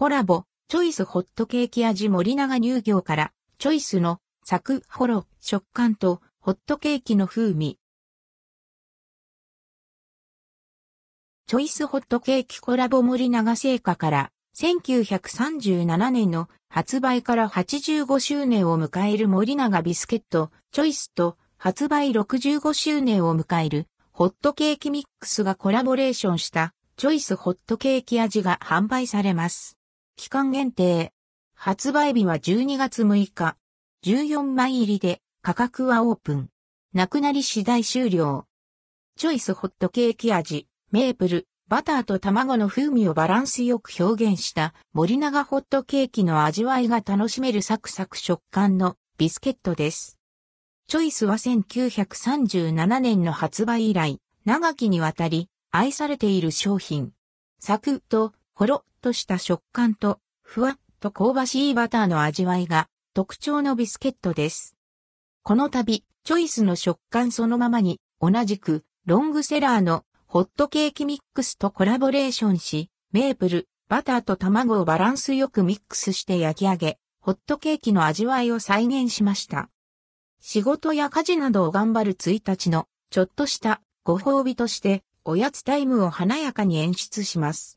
コラボ、チョイスホットケーキ味森永乳業から、チョイスのサクホロ食感とホットケーキの風味。チョイスホットケーキコラボ森永製菓から1937年の発売から85周年を迎える森永ビスケットチョイスと発売65周年を迎えるホットケーキミックスがコラボレーションしたチョイスホットケーキ味が販売されます。期間限定。発売日は12月6日。14枚入りで価格はオープン。なくなり次第終了。チョイスホットケーキ味、メープル、バターと卵の風味をバランスよく表現した森永ホットケーキの味わいが楽しめるサクサク食感のビスケットです。チョイスは1937年の発売以来、長きにわたり愛されている商品。サクッとほろっとした食感とふわっと香ばしいバターの味わいが特徴のビスケットです。この度、チョイスの食感そのままに同じくロングセラーのホットケーキミックスとコラボレーションし、メープル、バターと卵をバランスよくミックスして焼き上げ、ホットケーキの味わいを再現しました。仕事や家事などを頑張る1日のちょっとしたご褒美としておやつタイムを華やかに演出します。